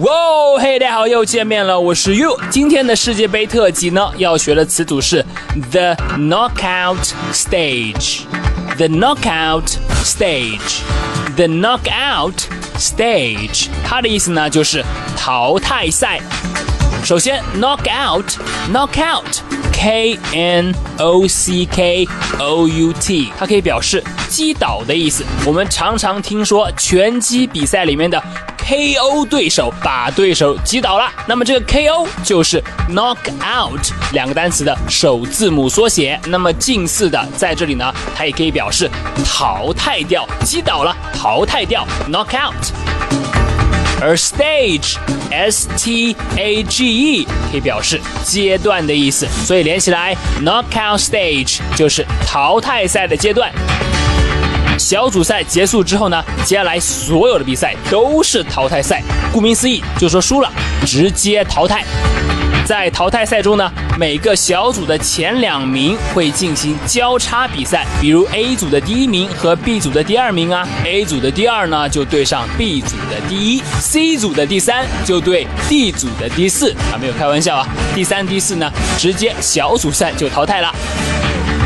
哇，嘿，大家好，又见面了，我是 You。今天的世界杯特辑呢，要学的词组是 the knockout stage。the knockout stage。the knockout stage，它的意思呢就是淘汰赛。首先，knockout，knockout，K N O C K O U T，它可以表示击倒的意思。我们常常听说拳击比赛里面的 KO 对手，把对手击倒了。那么这个 KO 就是 knockout 两个单词的首字母缩写。那么近似的，在这里呢，它也可以表示淘汰掉、击倒了、淘汰掉 knockout。而 stage s t a g e 可以表示阶段的意思，所以连起来 knockout stage 就是淘汰赛的阶段。小组赛结束之后呢，接下来所有的比赛都是淘汰赛，顾名思义，就说输了直接淘汰。在淘汰赛中呢，每个小组的前两名会进行交叉比赛，比如 A 组的第一名和 B 组的第二名啊，A 组的第二呢就对上 B 组的第一，C 组的第三就对 D 组的第四啊，没有开玩笑啊，第三、第四呢直接小组赛就淘汰了。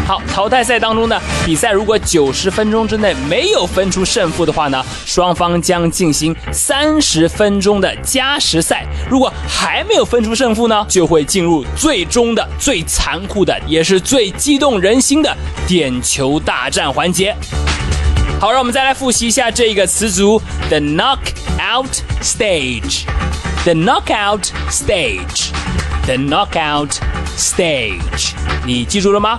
好，淘汰赛当中呢，比赛如果九十分钟之内没有分出胜负的话呢，双方将进行三十分钟的加时赛。如果还没有分出胜负呢，就会进入最终的、最残酷的，也是最激动人心的点球大战环节。好，让我们再来复习一下这个词组：the knockout stage，the knockout stage The knockout stage。你记住了吗？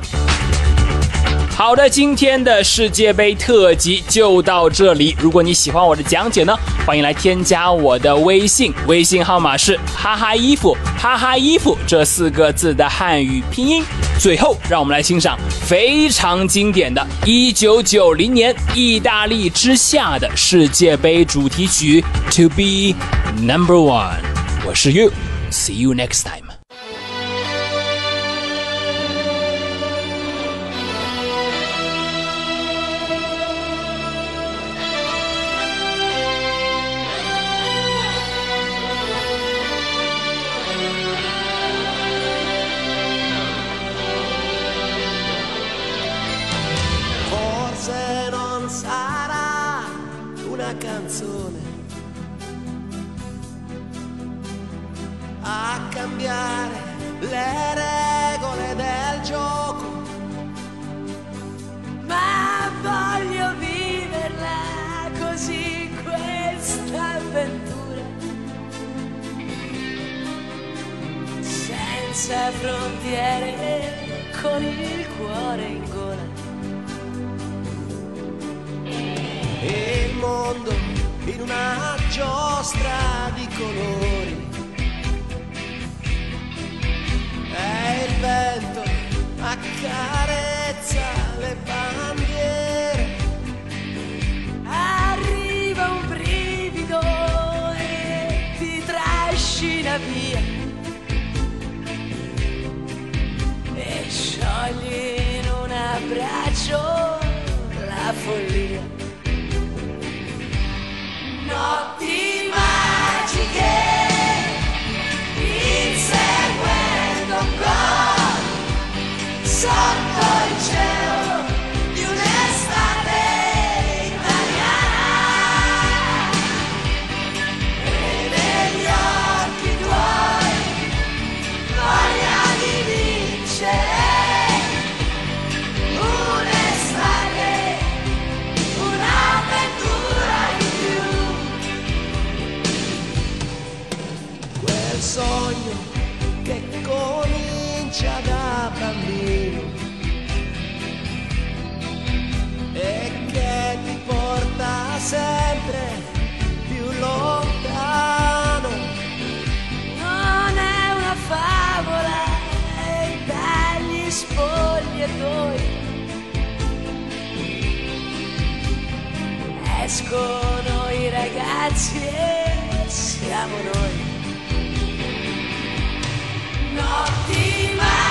好的，今天的世界杯特辑就到这里。如果你喜欢我的讲解呢，欢迎来添加我的微信，微信号码是哈哈衣服哈哈衣服这四个字的汉语拼音。最后，让我们来欣赏非常经典的1990年意大利之夏的世界杯主题曲《To Be Number One》。我是 You，See you next time。Canzone a cambiare le regole del gioco. Ma voglio viverla così questa avventura. Senza frontiere, con il cuore in gola. E il mondo in una giostra di colori. E il vento accarezza le bandiere. Arriva un brivido e ti trascina via. E sciogli in un abbraccio la follia. Shut che comincia da bambino e che ti porta sempre più lontano. Non è una favola e dagli spogliatoi escono i ragazzi e siamo noi. Optima.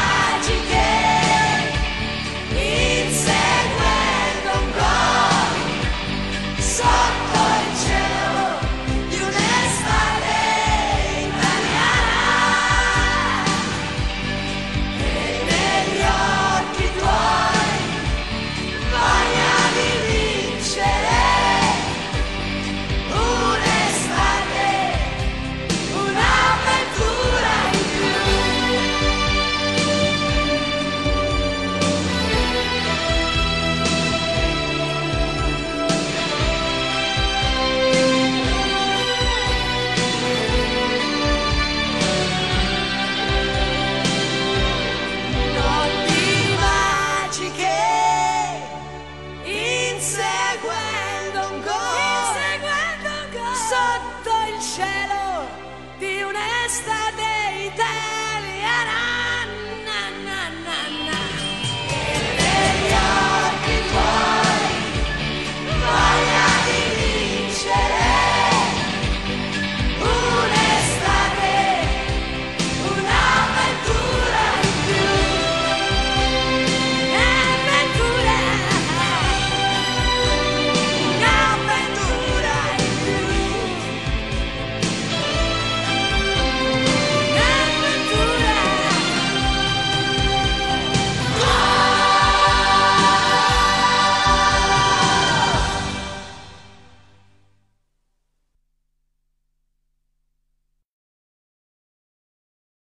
Cielo di un'estate